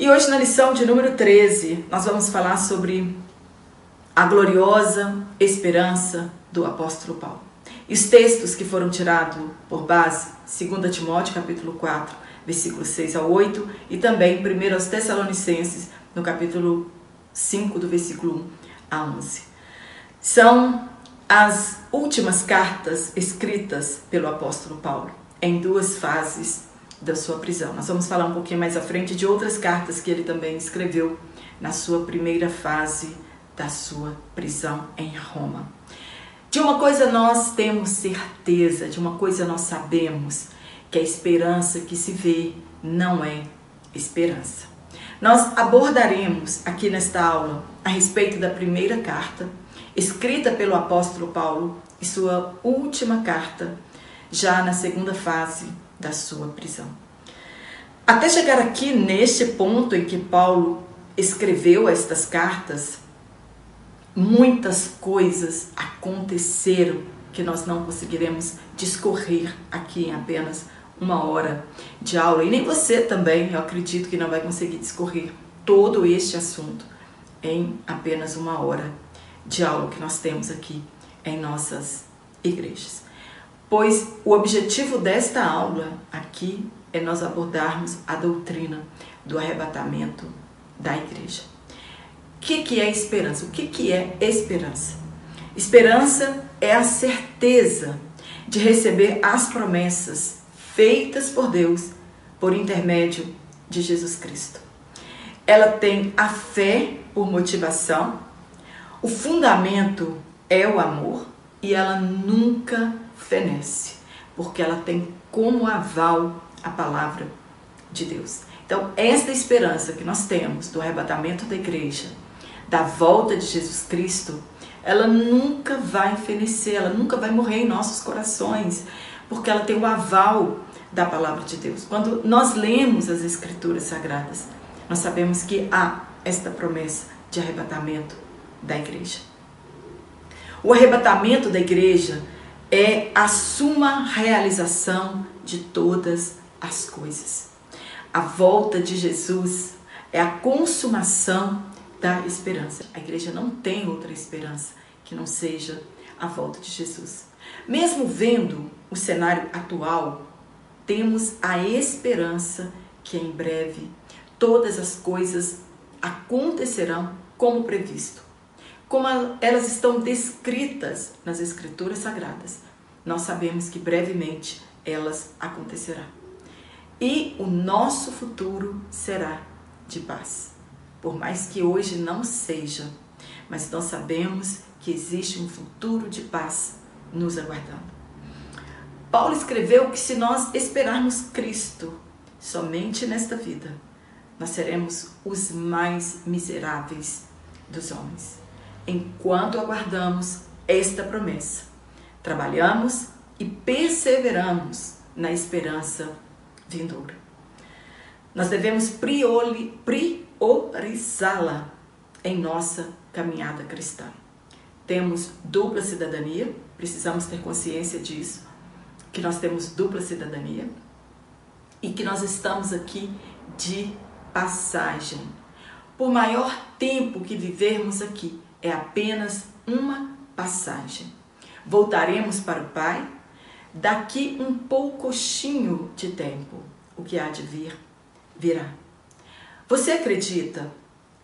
E hoje, na lição de número 13, nós vamos falar sobre a gloriosa esperança do apóstolo Paulo. E os textos que foram tirados por base, 2 Timóteo capítulo 4, versículos 6 a 8, e também 1 aos Tessalonicenses, no capítulo 5, do versículo 1 a 11. São as últimas cartas escritas pelo apóstolo Paulo, em duas fases da sua prisão. Nós vamos falar um pouquinho mais à frente de outras cartas que ele também escreveu na sua primeira fase da sua prisão em Roma. De uma coisa nós temos certeza, de uma coisa nós sabemos, que a esperança que se vê não é esperança. Nós abordaremos aqui nesta aula a respeito da primeira carta, escrita pelo apóstolo Paulo, e sua última carta, já na segunda fase da sua prisão. Até chegar aqui neste ponto em que Paulo escreveu estas cartas, muitas coisas aconteceram que nós não conseguiremos discorrer aqui em apenas uma hora de aula. E nem você também, eu acredito que não vai conseguir discorrer todo este assunto em apenas uma hora de aula que nós temos aqui em nossas igrejas. Pois o objetivo desta aula aqui é nós abordarmos a doutrina do arrebatamento da igreja. O que, que é esperança? O que, que é esperança? Esperança é a certeza de receber as promessas feitas por Deus por intermédio de Jesus Cristo. Ela tem a fé por motivação, o fundamento é o amor e ela nunca fenece, porque ela tem como aval a palavra de Deus. Então, esta esperança que nós temos do arrebatamento da igreja, da volta de Jesus Cristo, ela nunca vai fenecer, ela nunca vai morrer em nossos corações, porque ela tem o aval da palavra de Deus. Quando nós lemos as escrituras sagradas, nós sabemos que há esta promessa de arrebatamento da igreja. O arrebatamento da igreja é a suma realização de todas as coisas. A volta de Jesus é a consumação da esperança. A igreja não tem outra esperança que não seja a volta de Jesus. Mesmo vendo o cenário atual, temos a esperança que em breve todas as coisas acontecerão como previsto. Como elas estão descritas nas Escrituras Sagradas, nós sabemos que brevemente elas acontecerão. E o nosso futuro será de paz por mais que hoje não seja, mas nós sabemos que existe um futuro de paz nos aguardando. Paulo escreveu que se nós esperarmos Cristo somente nesta vida, nós seremos os mais miseráveis dos homens. Enquanto aguardamos esta promessa, trabalhamos e perseveramos na esperança vindoura. Nós devemos priori, pri, priorizá-la em nossa caminhada cristã. Temos dupla cidadania, precisamos ter consciência disso, que nós temos dupla cidadania e que nós estamos aqui de passagem. Por maior tempo que vivermos aqui, é apenas uma passagem. Voltaremos para o Pai daqui um poucochinho de tempo. O que há de vir, virá. Você acredita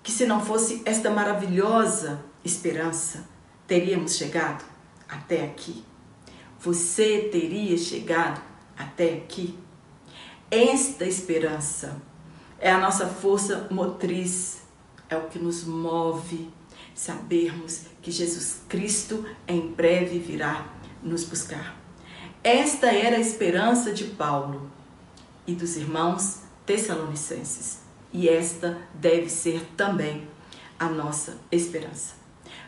que se não fosse esta maravilhosa esperança, teríamos chegado até aqui? Você teria chegado até aqui? Esta esperança é a nossa força motriz, é o que nos move sabermos que Jesus Cristo em breve virá nos buscar. Esta era a esperança de Paulo e dos irmãos tessalonicenses e esta deve ser também a nossa esperança.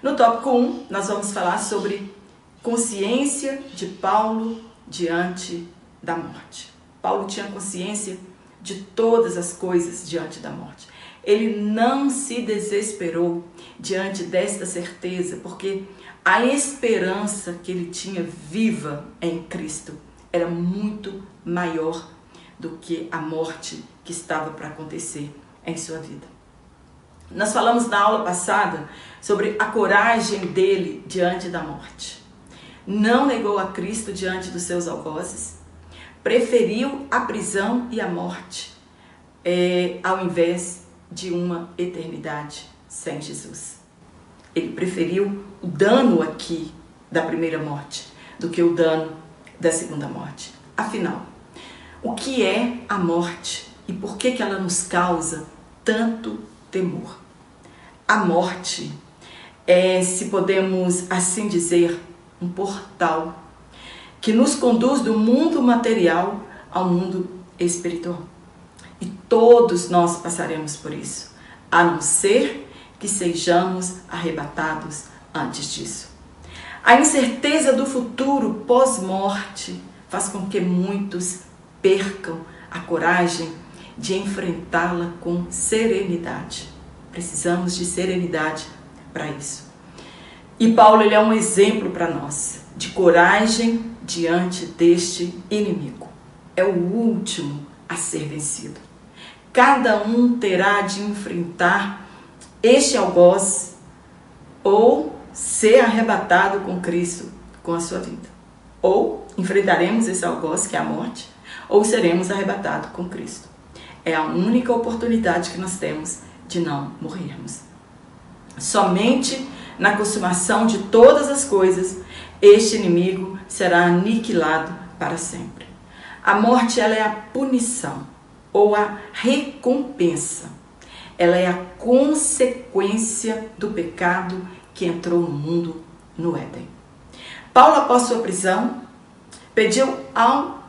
No tópico 1, nós vamos falar sobre consciência de Paulo diante da morte. Paulo tinha consciência de todas as coisas diante da morte. Ele não se desesperou diante desta certeza, porque a esperança que ele tinha viva em Cristo era muito maior do que a morte que estava para acontecer em sua vida. Nós falamos na aula passada sobre a coragem dele diante da morte. Não negou a Cristo diante dos seus algozes, preferiu a prisão e a morte é, ao invés de uma eternidade sem Jesus. Ele preferiu o dano aqui da primeira morte do que o dano da segunda morte. Afinal, o que é a morte e por que, que ela nos causa tanto temor? A morte é, se podemos assim dizer, um portal que nos conduz do mundo material ao mundo espiritual. E todos nós passaremos por isso, a não ser que sejamos arrebatados antes disso. A incerteza do futuro pós-morte faz com que muitos percam a coragem de enfrentá-la com serenidade. Precisamos de serenidade para isso. E Paulo ele é um exemplo para nós de coragem diante deste inimigo. É o último a ser vencido. Cada um terá de enfrentar este algoz ou ser arrebatado com Cristo com a sua vida. Ou enfrentaremos esse algoz que é a morte, ou seremos arrebatados com Cristo. É a única oportunidade que nós temos de não morrermos. Somente na consumação de todas as coisas, este inimigo será aniquilado para sempre. A morte ela é a punição ou a recompensa. Ela é a consequência do pecado que entrou no mundo no Éden. Paulo, após sua prisão, pediu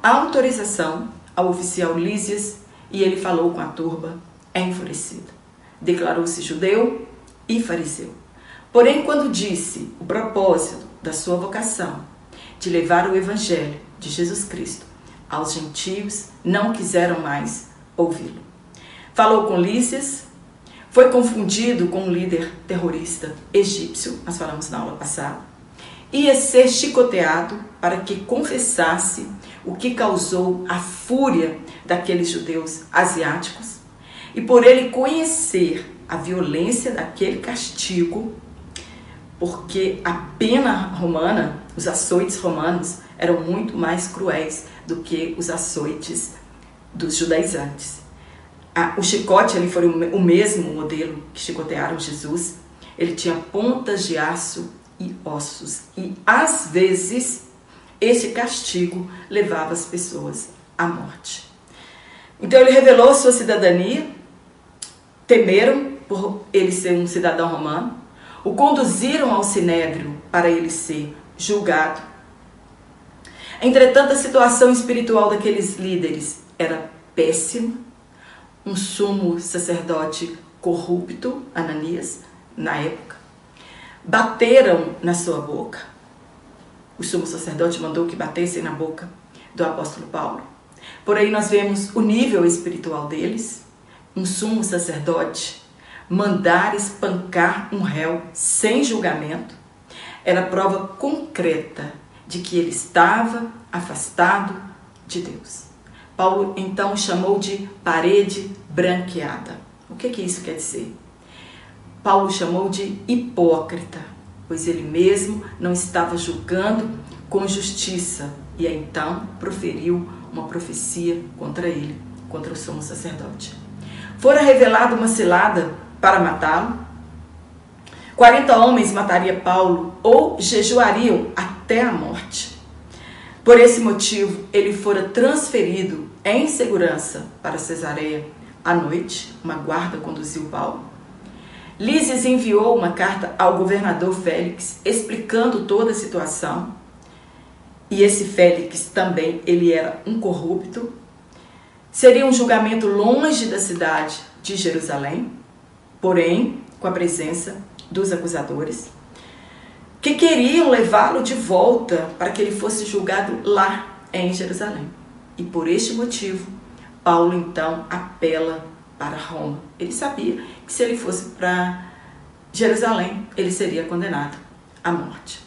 autorização ao oficial Lísias e ele falou com a turba enfurecido. Declarou-se judeu e fariseu. Porém, quando disse o propósito da sua vocação de levar o evangelho de Jesus Cristo aos gentios, não quiseram mais ouvi-lo. Falou com Lícias, foi confundido com um líder terrorista egípcio, nós falamos na aula passada, ia ser chicoteado para que confessasse o que causou a fúria daqueles judeus asiáticos e por ele conhecer a violência daquele castigo, porque a pena romana, os açoites romanos, eram muito mais cruéis do que os açoites dos judaizantes. O chicote ali foi o mesmo modelo que chicotearam Jesus. Ele tinha pontas de aço e ossos. E às vezes esse castigo levava as pessoas à morte. Então ele revelou sua cidadania, temeram por ele ser um cidadão romano, o conduziram ao sinédrio para ele ser julgado. Entretanto, a situação espiritual daqueles líderes era péssima. Um sumo sacerdote corrupto, Ananias, na época, bateram na sua boca. O sumo sacerdote mandou que batessem na boca do apóstolo Paulo. Porém, nós vemos o nível espiritual deles. Um sumo sacerdote mandar espancar um réu sem julgamento era prova concreta de que ele estava afastado de Deus. Paulo então chamou de parede branqueada. O que, que isso quer dizer? Paulo chamou de hipócrita, pois ele mesmo não estava julgando com justiça e então proferiu uma profecia contra ele, contra o sumo sacerdote. Fora revelada uma cilada para matá-lo. 40 homens mataria Paulo ou jejuariam até a morte. Por esse motivo, ele fora transferido em segurança para Cesareia à noite. Uma guarda conduziu Paulo. Lísias enviou uma carta ao governador Félix explicando toda a situação. E esse Félix também, ele era um corrupto. Seria um julgamento longe da cidade de Jerusalém, porém com a presença dos acusadores, que queriam levá-lo de volta para que ele fosse julgado lá em Jerusalém. E por este motivo, Paulo então apela para Roma. Ele sabia que se ele fosse para Jerusalém, ele seria condenado à morte.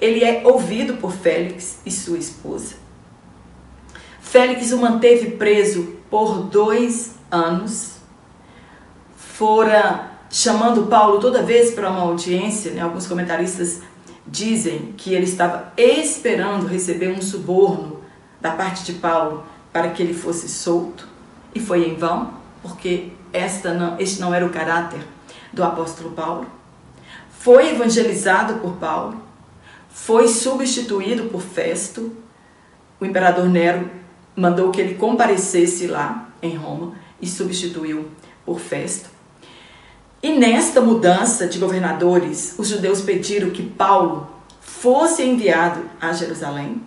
Ele é ouvido por Félix e sua esposa. Félix o manteve preso por dois anos fora chamando Paulo toda vez para uma audiência, né? alguns comentaristas dizem que ele estava esperando receber um suborno da parte de Paulo para que ele fosse solto, e foi em vão, porque esta não, este não era o caráter do apóstolo Paulo. Foi evangelizado por Paulo, foi substituído por Festo. O imperador Nero mandou que ele comparecesse lá em Roma e substituiu por Festo. E nesta mudança de governadores, os judeus pediram que Paulo fosse enviado a Jerusalém.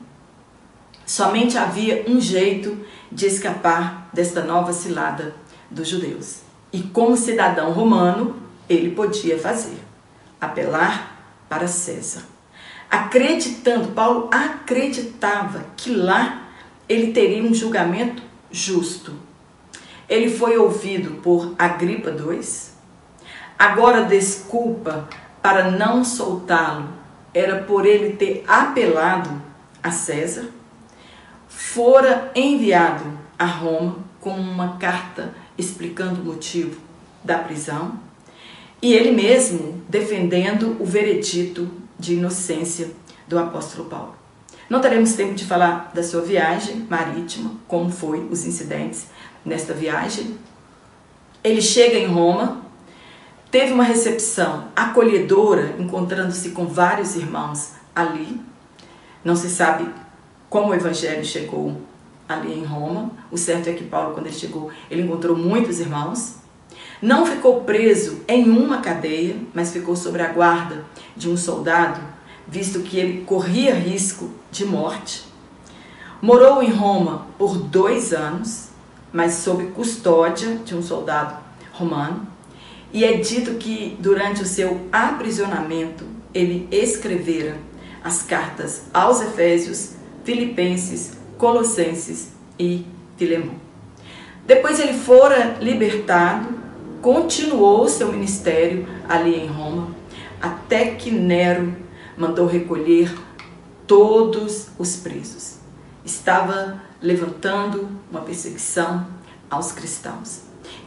Somente havia um jeito de escapar desta nova cilada dos judeus. E como cidadão romano, ele podia fazer: apelar para César. Acreditando, Paulo acreditava que lá ele teria um julgamento justo. Ele foi ouvido por Agripa II. Agora, desculpa para não soltá-lo era por ele ter apelado a César. Fora enviado a Roma com uma carta explicando o motivo da prisão e ele mesmo defendendo o veredito de inocência do apóstolo Paulo. Não teremos tempo de falar da sua viagem marítima, como foi os incidentes nesta viagem. Ele chega em Roma, teve uma recepção acolhedora, encontrando-se com vários irmãos ali. Não se sabe como o evangelho chegou ali em Roma. O certo é que Paulo, quando ele chegou, ele encontrou muitos irmãos. Não ficou preso em uma cadeia, mas ficou sob a guarda de um soldado, visto que ele corria risco de morte. Morou em Roma por dois anos, mas sob custódia de um soldado romano. E é dito que durante o seu aprisionamento ele escrevera as cartas aos Efésios, Filipenses, Colossenses e Filemão. Depois ele fora libertado, continuou seu ministério ali em Roma, até que Nero mandou recolher todos os presos. Estava levantando uma perseguição aos cristãos.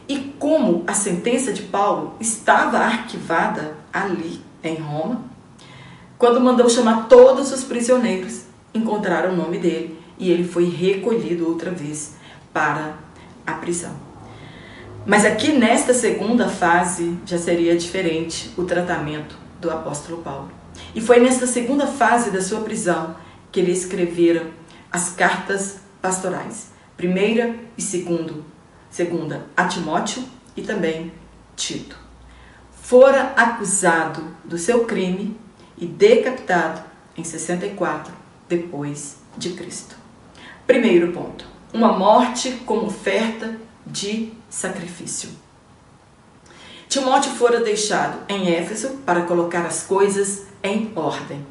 E como a sentença de Paulo estava arquivada ali em Roma, quando mandou chamar todos os prisioneiros, encontraram o nome dele e ele foi recolhido outra vez para a prisão. Mas aqui nesta segunda fase já seria diferente o tratamento do apóstolo Paulo. E foi nesta segunda fase da sua prisão que ele escrevera as cartas pastorais, primeira e segundo, segunda a Timóteo e também Tito. Fora acusado do seu crime e decapitado em 64 depois de Cristo. Primeiro ponto: uma morte como oferta de sacrifício. Timóteo fora deixado em Éfeso para colocar as coisas em ordem,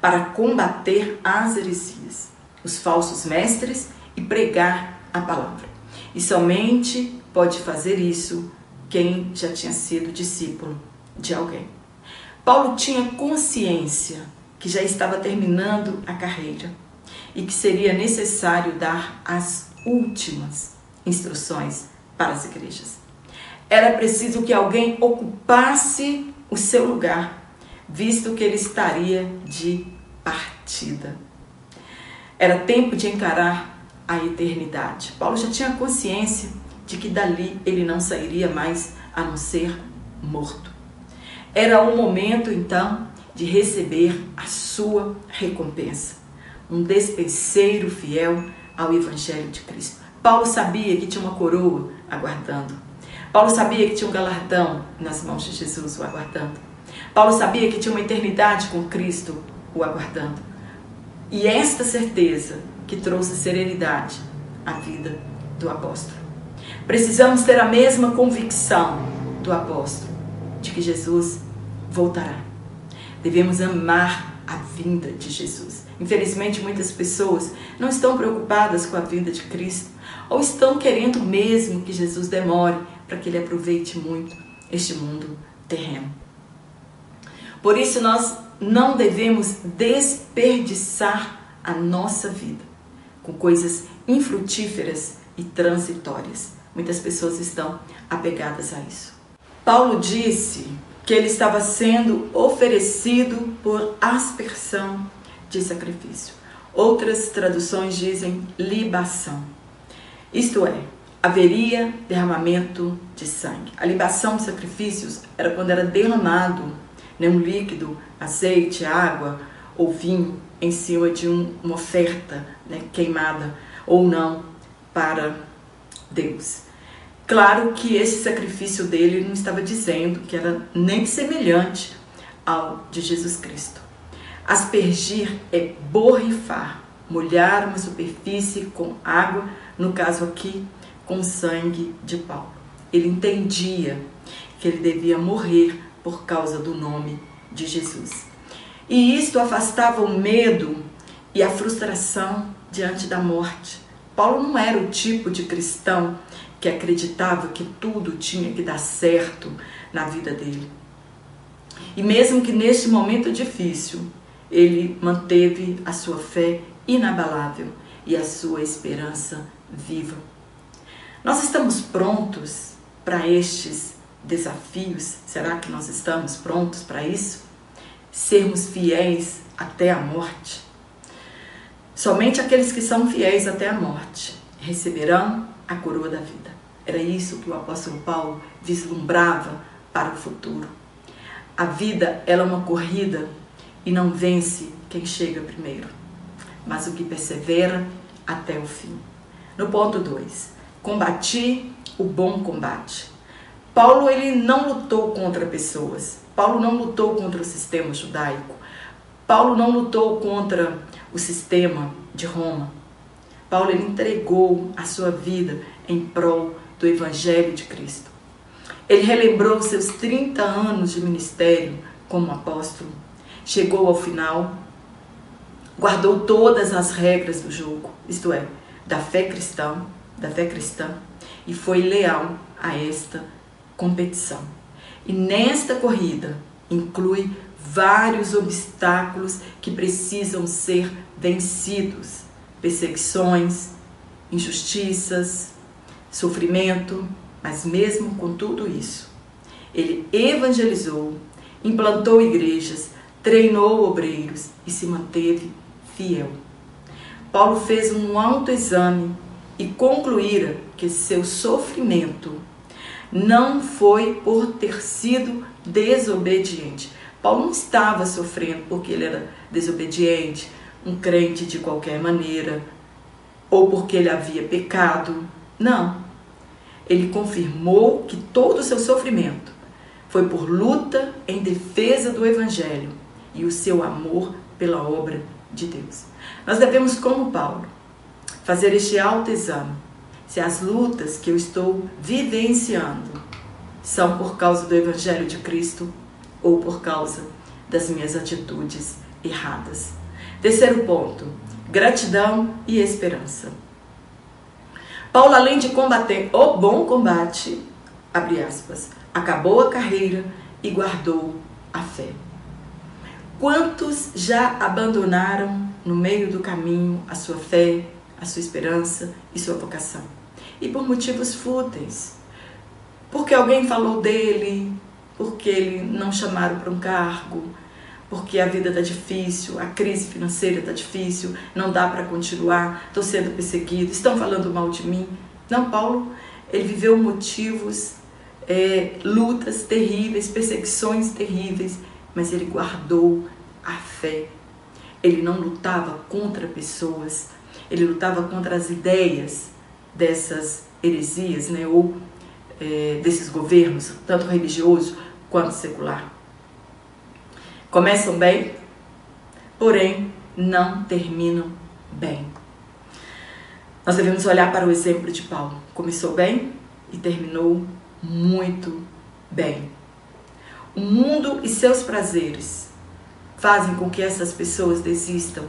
para combater as heresias, os falsos mestres e pregar a palavra. E somente pode fazer isso quem já tinha sido discípulo de alguém. Paulo tinha consciência que já estava terminando a carreira e que seria necessário dar as últimas instruções para as igrejas. Era preciso que alguém ocupasse o seu lugar, visto que ele estaria de partida. Era tempo de encarar a eternidade. Paulo já tinha consciência de que dali ele não sairia mais a não ser morto. Era o momento então de receber a sua recompensa um despenseiro fiel ao Evangelho de Cristo. Paulo sabia que tinha uma coroa aguardando. Paulo sabia que tinha um galardão nas mãos de Jesus o aguardando. Paulo sabia que tinha uma eternidade com Cristo o aguardando. E esta certeza que trouxe serenidade à vida do apóstolo. Precisamos ter a mesma convicção do apóstolo de que Jesus voltará. Devemos amar a vinda de Jesus. Infelizmente, muitas pessoas não estão preocupadas com a vinda de Cristo ou estão querendo mesmo que Jesus demore para que ele aproveite muito este mundo terreno. Por isso, nós não devemos desperdiçar a nossa vida com coisas infrutíferas e transitórias. Muitas pessoas estão apegadas a isso. Paulo disse que ele estava sendo oferecido por aspersão de sacrifício. Outras traduções dizem libação. Isto é, haveria derramamento de sangue. A libação de sacrifícios era quando era derramado né, um líquido, azeite, água ou vinho em cima de um, uma oferta né, queimada ou não para Deus. Claro que esse sacrifício dele não estava dizendo que era nem semelhante ao de Jesus Cristo. Aspergir é borrifar, molhar uma superfície com água, no caso aqui, com sangue de Paulo. Ele entendia que ele devia morrer por causa do nome de Jesus. E isto afastava o medo e a frustração diante da morte. Paulo não era o tipo de cristão que acreditava que tudo tinha que dar certo na vida dele. E mesmo que neste momento difícil, ele manteve a sua fé inabalável e a sua esperança viva. Nós estamos prontos para estes desafios? Será que nós estamos prontos para isso? Sermos fiéis até a morte? Somente aqueles que são fiéis até a morte receberão a coroa da vida. Era isso que o apóstolo Paulo vislumbrava para o futuro. A vida ela é uma corrida e não vence quem chega primeiro, mas o que persevera até o fim. No ponto 2, combati o bom combate. Paulo ele não lutou contra pessoas. Paulo não lutou contra o sistema judaico. Paulo não lutou contra o sistema de Roma. Paulo ele entregou a sua vida em prol do evangelho de Cristo. Ele relembrou seus 30 anos de ministério como apóstolo. Chegou ao final, guardou todas as regras do jogo, isto é, da fé cristã, da fé cristã, e foi leal a esta competição. E nesta corrida inclui vários obstáculos que precisam ser vencidos: perseguições, injustiças, sofrimento, mas mesmo com tudo isso, ele evangelizou, implantou igrejas, treinou obreiros e se manteve fiel. Paulo fez um autoexame e concluíra que seu sofrimento não foi por ter sido desobediente. Paulo não estava sofrendo porque ele era desobediente, um crente de qualquer maneira, ou porque ele havia pecado. Não. Ele confirmou que todo o seu sofrimento foi por luta em defesa do Evangelho e o seu amor pela obra de Deus. Nós devemos, como Paulo, fazer este autoexame se as lutas que eu estou vivenciando são por causa do Evangelho de Cristo ou por causa das minhas atitudes erradas. Terceiro ponto: gratidão e esperança. Paulo, além de combater o bom combate, abre aspas, acabou a carreira e guardou a fé. Quantos já abandonaram no meio do caminho a sua fé, a sua esperança e sua vocação? E por motivos fúteis. Porque alguém falou dele, porque ele não chamaram para um cargo, porque a vida está difícil, a crise financeira está difícil, não dá para continuar, estou sendo perseguido, estão falando mal de mim. Não, Paulo, ele viveu motivos, é, lutas terríveis, perseguições terríveis, mas ele guardou a fé. Ele não lutava contra pessoas, ele lutava contra as ideias dessas heresias, né, ou é, desses governos, tanto religioso quanto secular começam bem, porém não terminam bem. Nós devemos olhar para o exemplo de Paulo. Começou bem e terminou muito bem. O mundo e seus prazeres fazem com que essas pessoas desistam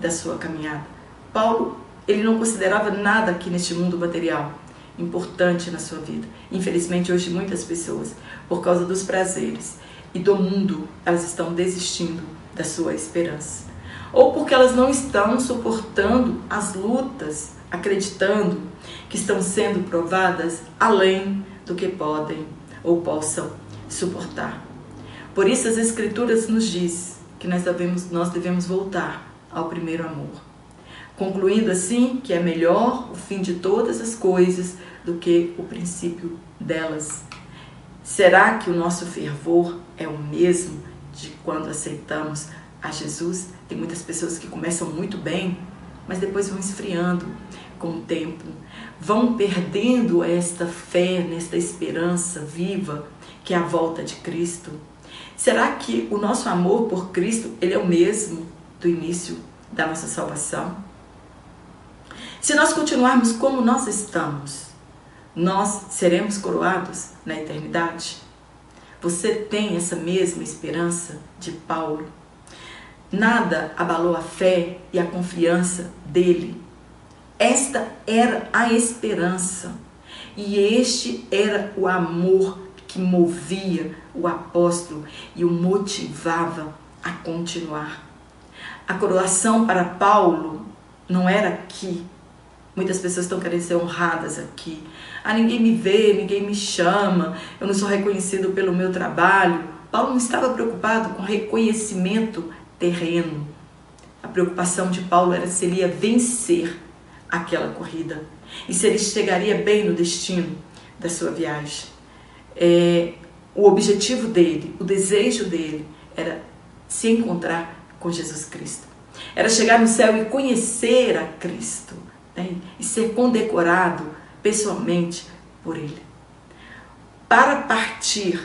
da sua caminhada. Paulo, ele não considerava nada aqui neste mundo material importante na sua vida. Infelizmente, hoje muitas pessoas, por causa dos prazeres e do mundo, elas estão desistindo da sua esperança. Ou porque elas não estão suportando as lutas, acreditando que estão sendo provadas além do que podem ou possam suportar. Por isso as escrituras nos diz que nós devemos, nós devemos voltar ao primeiro amor. Concluindo assim que é melhor o fim de todas as coisas do que o princípio delas. Será que o nosso fervor é o mesmo de quando aceitamos a Jesus? Tem muitas pessoas que começam muito bem, mas depois vão esfriando com o tempo, vão perdendo esta fé, nesta esperança viva que é a volta de Cristo. Será que o nosso amor por Cristo ele é o mesmo do início da nossa salvação? Se nós continuarmos como nós estamos, nós seremos coroados na eternidade? Você tem essa mesma esperança de Paulo? Nada abalou a fé e a confiança dele. Esta era a esperança e este era o amor que movia o apóstolo e o motivava a continuar. A coroação para Paulo não era aqui. Muitas pessoas estão querendo ser honradas aqui. Ah, ninguém me vê, ninguém me chama, eu não sou reconhecido pelo meu trabalho. Paulo não estava preocupado com reconhecimento terreno. A preocupação de Paulo era se ele ia vencer aquela corrida e se ele chegaria bem no destino da sua viagem. É, o objetivo dele, o desejo dele era se encontrar com Jesus Cristo. Era chegar no céu e conhecer a Cristo né? e ser condecorado pessoalmente por ele. Para partir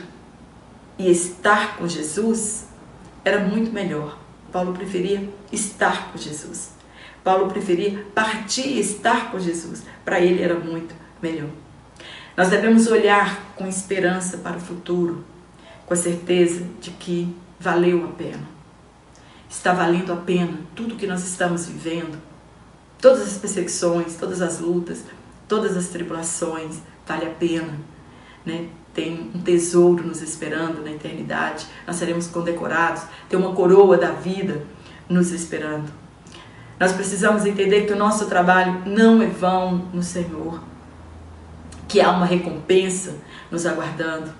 e estar com Jesus era muito melhor Paulo preferia estar com Jesus. Paulo preferia partir e estar com Jesus. Para ele era muito melhor. Nós devemos olhar com esperança para o futuro, com a certeza de que valeu a pena. Está valendo a pena tudo que nós estamos vivendo. Todas as perseguições, todas as lutas, todas as tribulações, vale a pena. Né? tem um tesouro nos esperando na eternidade, nós seremos condecorados, tem uma coroa da vida nos esperando. Nós precisamos entender que o nosso trabalho não é vão no Senhor, que há uma recompensa nos aguardando,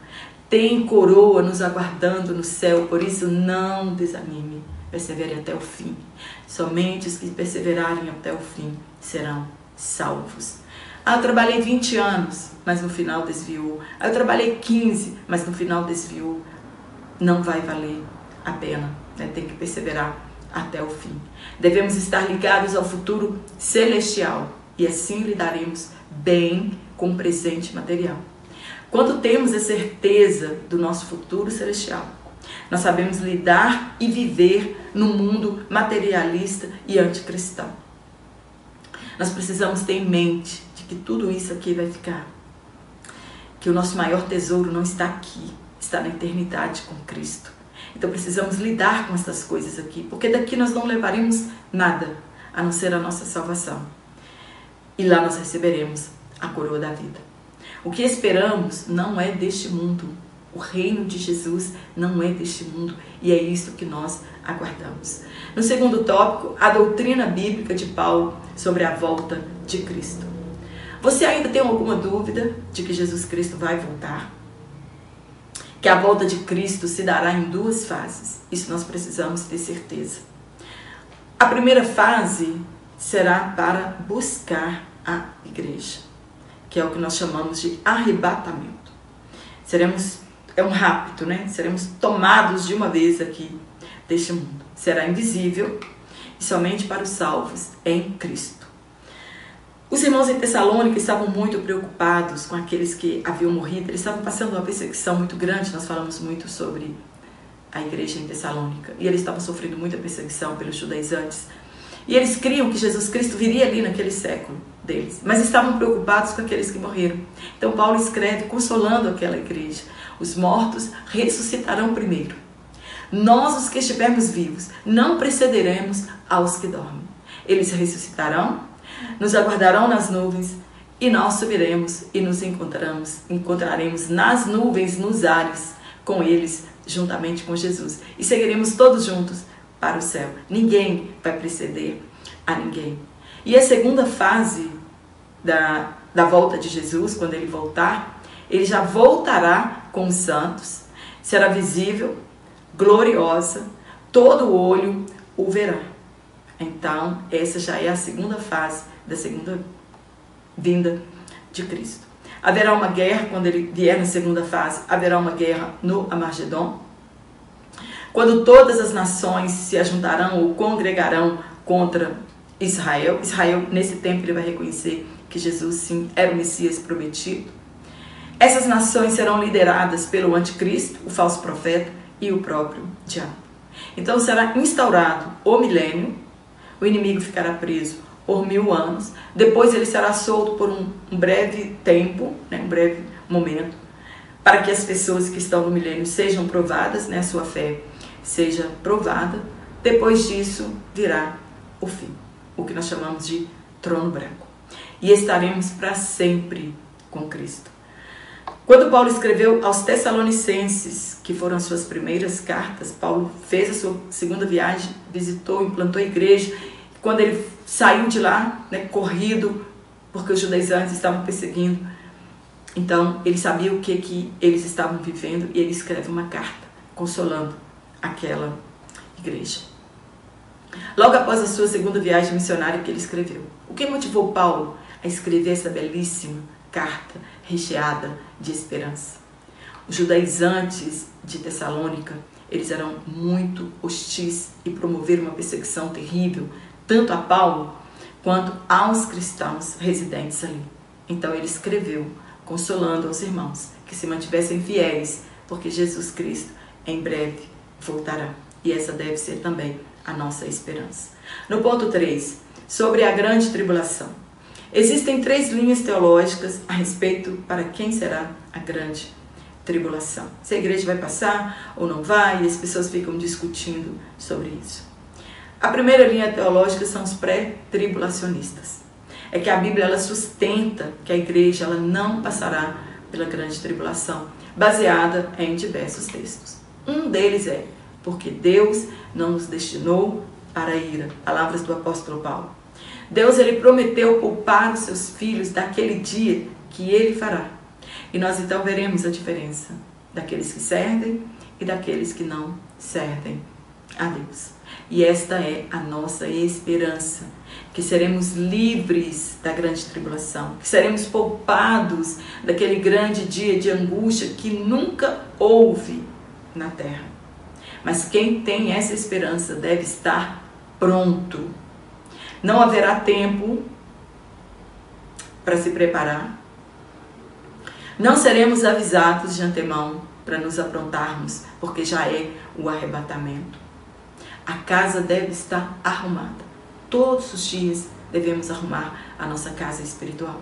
tem coroa nos aguardando no céu, por isso não desanime, persevere até o fim. Somente os que perseverarem até o fim serão salvos. Ah, eu trabalhei 20 anos, mas no final desviou. Ah, eu trabalhei 15, mas no final desviou. Não vai valer a pena, né? tem que perseverar até o fim. Devemos estar ligados ao futuro celestial e assim lidaremos bem com o presente material. Quando temos a certeza do nosso futuro celestial, nós sabemos lidar e viver no mundo materialista e anticristão. Nós precisamos ter em mente que tudo isso aqui vai ficar. Que o nosso maior tesouro não está aqui, está na eternidade com Cristo. Então precisamos lidar com essas coisas aqui, porque daqui nós não levaremos nada a não ser a nossa salvação. E lá nós receberemos a coroa da vida. O que esperamos não é deste mundo. O reino de Jesus não é deste mundo e é isso que nós aguardamos. No segundo tópico, a doutrina bíblica de Paulo sobre a volta de Cristo. Você ainda tem alguma dúvida de que Jesus Cristo vai voltar? Que a volta de Cristo se dará em duas fases. Isso nós precisamos ter certeza. A primeira fase será para buscar a igreja, que é o que nós chamamos de arrebatamento. Seremos é um rápido, né? Seremos tomados de uma vez aqui deste mundo. Será invisível e somente para os salvos em Cristo. Os irmãos em Tessalônica estavam muito preocupados com aqueles que haviam morrido, eles estavam passando uma perseguição muito grande. Nós falamos muito sobre a igreja em Tessalônica e eles estavam sofrendo muita perseguição pelos judaizantes. E eles criam que Jesus Cristo viria ali naquele século deles, mas estavam preocupados com aqueles que morreram. Então Paulo escreve consolando aquela igreja: os mortos ressuscitarão primeiro. Nós, os que estivermos vivos, não precederemos aos que dormem. Eles ressuscitarão nos aguardarão nas nuvens e nós subiremos e nos encontraremos, encontraremos nas nuvens, nos ares, com eles, juntamente com Jesus. E seguiremos todos juntos para o céu. Ninguém vai preceder a ninguém. E a segunda fase da, da volta de Jesus, quando ele voltar, ele já voltará com os santos, será visível, gloriosa, todo olho o verá. Então, essa já é a segunda fase da segunda vinda de Cristo. Haverá uma guerra quando ele vier na segunda fase, haverá uma guerra no Amargedon. Quando todas as nações se ajuntarão ou congregarão contra Israel, Israel nesse tempo ele vai reconhecer que Jesus sim era o Messias prometido. Essas nações serão lideradas pelo anticristo, o falso profeta e o próprio diabo. Então será instaurado o milênio, o inimigo ficará preso por mil anos, depois ele será solto por um, breve tempo, né, um breve momento, para que as pessoas que estão no milênio sejam provadas, né, a sua fé seja provada. Depois disso virá o fim, o que nós chamamos de trono branco. E estaremos para sempre com Cristo. Quando Paulo escreveu aos Tessalonicenses, que foram as suas primeiras cartas, Paulo fez a sua segunda viagem, visitou, implantou a igreja. Quando ele saiu de lá, né, corrido, porque os judaizantes estavam perseguindo, então ele sabia o que, que eles estavam vivendo e ele escreve uma carta consolando aquela igreja. Logo após a sua segunda viagem missionária que ele escreveu. O que motivou Paulo a escrever essa belíssima carta recheada de esperança? Os judaizantes de Tessalônica, eles eram muito hostis e promoveram uma perseguição terrível, tanto a Paulo quanto aos cristãos residentes ali. Então ele escreveu, consolando aos irmãos que se mantivessem fiéis, porque Jesus Cristo em breve voltará. E essa deve ser também a nossa esperança. No ponto 3, sobre a grande tribulação. Existem três linhas teológicas a respeito para quem será a grande tribulação. Se a igreja vai passar ou não vai, e as pessoas ficam discutindo sobre isso. A primeira linha teológica são os pré-tribulacionistas. É que a Bíblia ela sustenta que a igreja ela não passará pela grande tribulação, baseada em diversos textos. Um deles é porque Deus não nos destinou para a ira. Palavras do apóstolo Paulo. Deus ele prometeu poupar os seus filhos daquele dia que ele fará. E nós então veremos a diferença daqueles que servem e daqueles que não servem a Deus. E esta é a nossa esperança, que seremos livres da grande tribulação, que seremos poupados daquele grande dia de angústia que nunca houve na terra. Mas quem tem essa esperança deve estar pronto. Não haverá tempo para se preparar. Não seremos avisados de antemão para nos aprontarmos, porque já é o arrebatamento. A casa deve estar arrumada. Todos os dias devemos arrumar a nossa casa espiritual.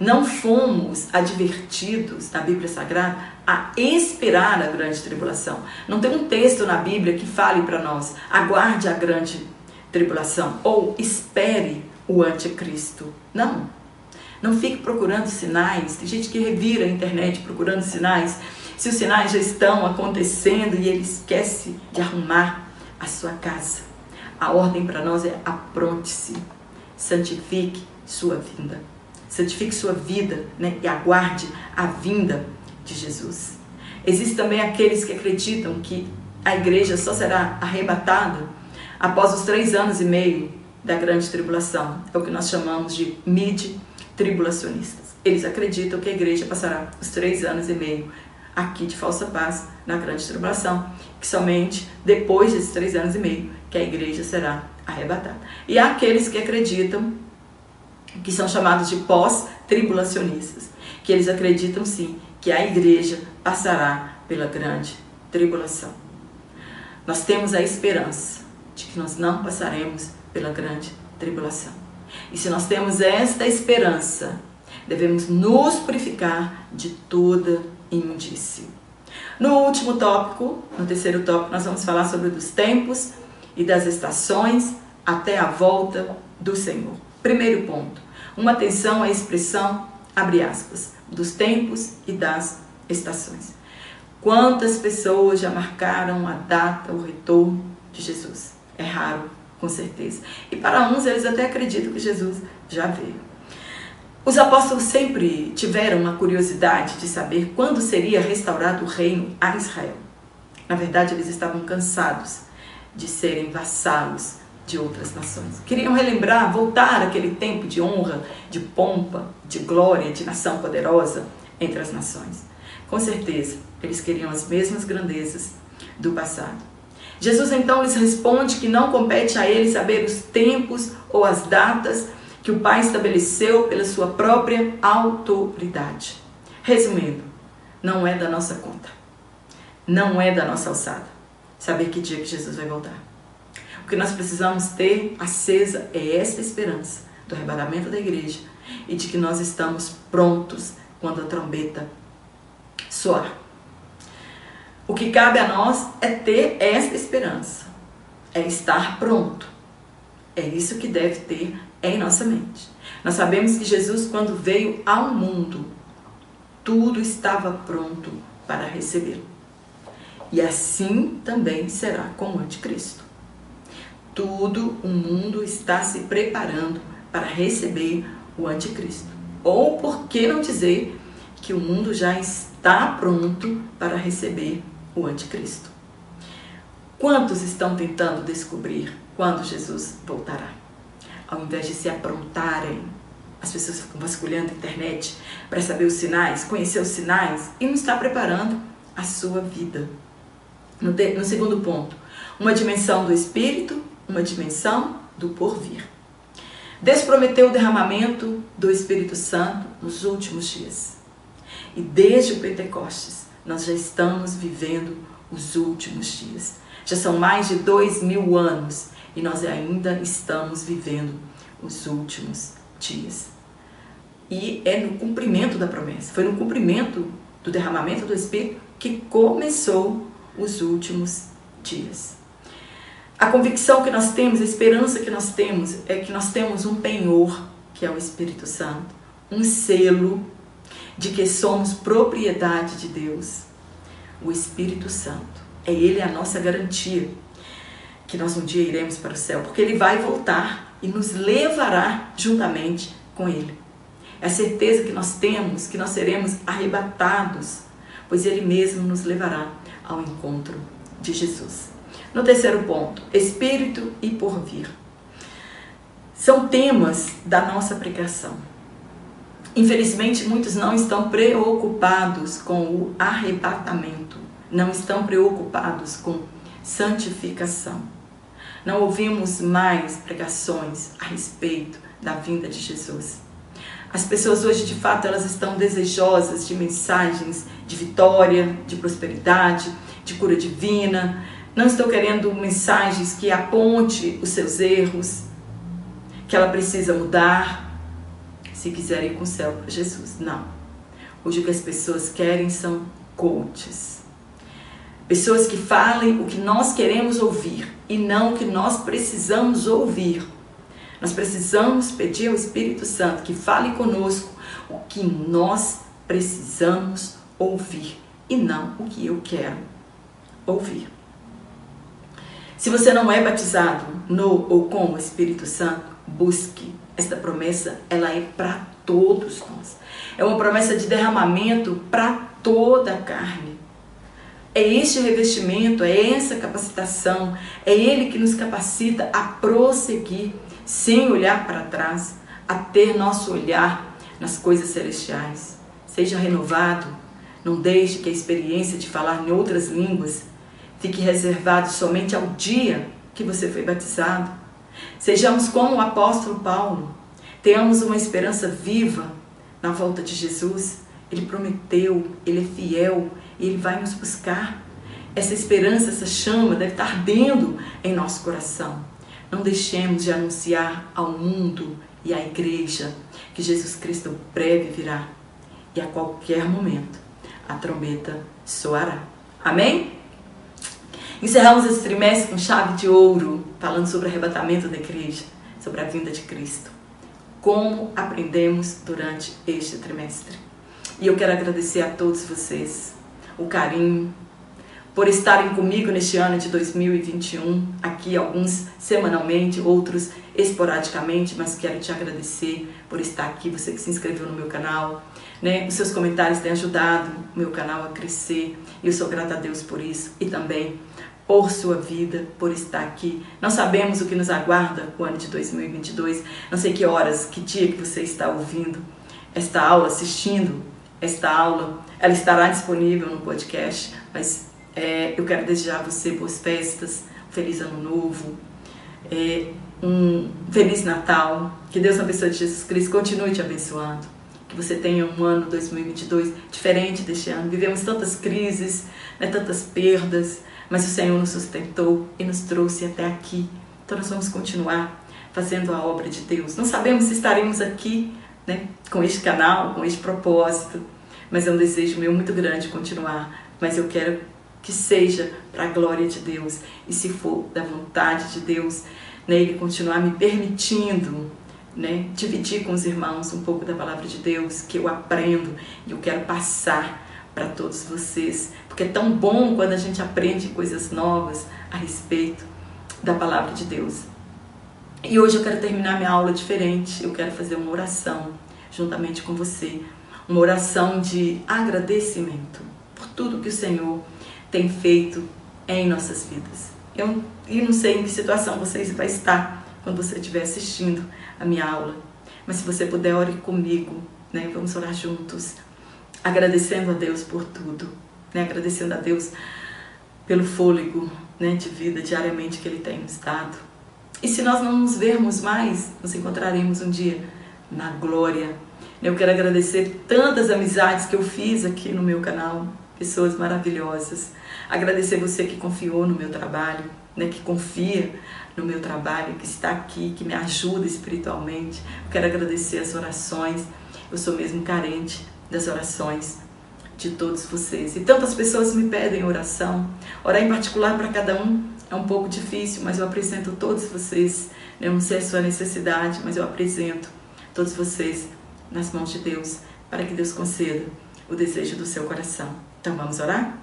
Não fomos advertidos na Bíblia Sagrada a esperar a grande tribulação. Não tem um texto na Bíblia que fale para nós, aguarde a grande tribulação ou espere o anticristo. Não. Não fique procurando sinais. Tem gente que revira a internet procurando sinais. Se os sinais já estão acontecendo e ele esquece de arrumar a sua casa. A ordem para nós é apronte-se, santifique sua vinda santifique sua vida né, e aguarde a vinda de Jesus. Existem também aqueles que acreditam que a igreja só será arrebatada após os três anos e meio da grande tribulação. É o que nós chamamos de mid-tribulacionistas. Eles acreditam que a igreja passará os três anos e meio aqui de falsa paz na grande tribulação, que somente depois desses três anos e meio que a igreja será arrebatada. E aqueles que acreditam que são chamados de pós-tribulacionistas, que eles acreditam sim que a igreja passará pela grande tribulação. Nós temos a esperança de que nós não passaremos pela grande tribulação. E se nós temos esta esperança, devemos nos purificar de toda imundície. No último tópico, no terceiro tópico, nós vamos falar sobre os tempos e das estações até a volta do Senhor. Primeiro ponto, uma atenção à expressão, abre aspas, dos tempos e das estações. Quantas pessoas já marcaram a data, o retorno de Jesus? É raro, com certeza. E para uns, eles até acreditam que Jesus já veio. Os apóstolos sempre tiveram uma curiosidade de saber quando seria restaurado o reino a Israel. Na verdade, eles estavam cansados de serem vassalos de outras nações. Queriam relembrar, voltar aquele tempo de honra, de pompa, de glória, de nação poderosa entre as nações. Com certeza, eles queriam as mesmas grandezas do passado. Jesus então lhes responde que não compete a ele saber os tempos ou as datas que o Pai estabeleceu pela sua própria autoridade. Resumindo, não é da nossa conta. Não é da nossa alçada. Saber que dia que Jesus vai voltar. O que nós precisamos ter acesa é essa esperança do arrebatamento da igreja e de que nós estamos prontos quando a trombeta soar. O que cabe a nós é ter essa esperança, é estar pronto. É isso que deve ter em nossa mente. Nós sabemos que Jesus, quando veio ao mundo, tudo estava pronto para recebê-lo. E assim também será com o anticristo. Tudo o mundo está se preparando para receber o anticristo. Ou por que não dizer que o mundo já está pronto para receber o anticristo? Quantos estão tentando descobrir quando Jesus voltará? Ao invés de se aprontarem, as pessoas ficam vasculhando a internet para saber os sinais, conhecer os sinais e não está preparando a sua vida. No, no segundo ponto, uma dimensão do espírito, uma dimensão do porvir. Deus prometeu o derramamento do Espírito Santo nos últimos dias. E desde o Pentecostes, nós já estamos vivendo os últimos dias. Já são mais de dois mil anos e nós ainda estamos vivendo os últimos dias. E é no cumprimento da promessa, foi no cumprimento do derramamento do Espírito que começou os últimos dias. A convicção que nós temos, a esperança que nós temos, é que nós temos um penhor, que é o Espírito Santo, um selo de que somos propriedade de Deus, o Espírito Santo. É Ele a nossa garantia que nós um dia iremos para o céu, porque Ele vai voltar e nos levará juntamente com Ele. É a certeza que nós temos que nós seremos arrebatados, pois Ele mesmo nos levará ao encontro de Jesus. No terceiro ponto, espírito e porvir. São temas da nossa pregação. Infelizmente, muitos não estão preocupados com o arrebatamento, não estão preocupados com santificação. Não ouvimos mais pregações a respeito da vinda de Jesus. As pessoas hoje, de fato, elas estão desejosas de mensagens de vitória, de prosperidade, de cura divina. Não estão querendo mensagens que aponte os seus erros, que ela precisa mudar se quiser ir com o céu para Jesus. Não. Hoje o que as pessoas querem são coaches. Pessoas que falem o que nós queremos ouvir e não o que nós precisamos ouvir. Nós precisamos pedir ao Espírito Santo que fale conosco o que nós precisamos ouvir e não o que eu quero ouvir. Se você não é batizado no ou com o Espírito Santo, busque. Esta promessa, ela é para todos nós. É uma promessa de derramamento para toda a carne. É este revestimento, é essa capacitação, é ele que nos capacita a prosseguir sem olhar para trás, a ter nosso olhar nas coisas celestiais. Seja renovado, não deixe que a experiência de falar em outras línguas fique reservado somente ao dia que você foi batizado. Sejamos como o apóstolo Paulo, tenhamos uma esperança viva na volta de Jesus. Ele prometeu, ele é fiel e ele vai nos buscar. Essa esperança, essa chama deve estar ardendo em nosso coração. Não deixemos de anunciar ao mundo e à igreja que Jesus Cristo breve virá e a qualquer momento a trombeta soará. Amém? Encerramos esse trimestre com chave de ouro, falando sobre o arrebatamento da igreja, sobre a vinda de Cristo. Como aprendemos durante este trimestre. E eu quero agradecer a todos vocês o carinho, por estarem comigo neste ano de 2021, aqui alguns semanalmente, outros esporadicamente, mas quero te agradecer por estar aqui, você que se inscreveu no meu canal, né? Os seus comentários têm ajudado o meu canal a crescer eu sou grata a Deus por isso. E também por sua vida, por estar aqui. Não sabemos o que nos aguarda o ano de 2022, não sei que horas, que dia que você está ouvindo esta aula, assistindo esta aula, ela estará disponível no podcast, mas é, eu quero desejar a você boas festas, um feliz ano novo, é, um feliz Natal, que Deus de Jesus Cristo continue te abençoando, que você tenha um ano 2022 diferente deste ano. Vivemos tantas crises, né, tantas perdas, mas o Senhor nos sustentou e nos trouxe até aqui. Então nós vamos continuar fazendo a obra de Deus. Não sabemos se estaremos aqui né, com este canal, com este propósito, mas é um desejo meu muito grande continuar. Mas eu quero que seja para a glória de Deus e se for da vontade de Deus, né, Ele continuar me permitindo né, dividir com os irmãos um pouco da palavra de Deus que eu aprendo e eu quero passar para todos vocês, porque é tão bom quando a gente aprende coisas novas a respeito da palavra de Deus. E hoje eu quero terminar minha aula diferente, eu quero fazer uma oração juntamente com você, uma oração de agradecimento por tudo que o Senhor tem feito em nossas vidas. Eu e não sei em que situação você vai estar quando você estiver assistindo a minha aula, mas se você puder, ore comigo, né? Vamos orar juntos, agradecendo a Deus por tudo, né? Agradecendo a Deus pelo fôlego, né, de vida diariamente que Ele tem nos dado. E se nós não nos vermos mais, nos encontraremos um dia na glória. Eu quero agradecer tantas amizades que eu fiz aqui no meu canal, pessoas maravilhosas. Agradecer você que confiou no meu trabalho, né, que confia no meu trabalho, que está aqui, que me ajuda espiritualmente. Eu quero agradecer as orações. Eu sou mesmo carente das orações de todos vocês. E tantas pessoas me pedem oração. Orar em particular para cada um é um pouco difícil, mas eu apresento todos vocês. Eu não sei a sua necessidade, mas eu apresento todos vocês nas mãos de Deus, para que Deus conceda o desejo do seu coração. Então vamos orar?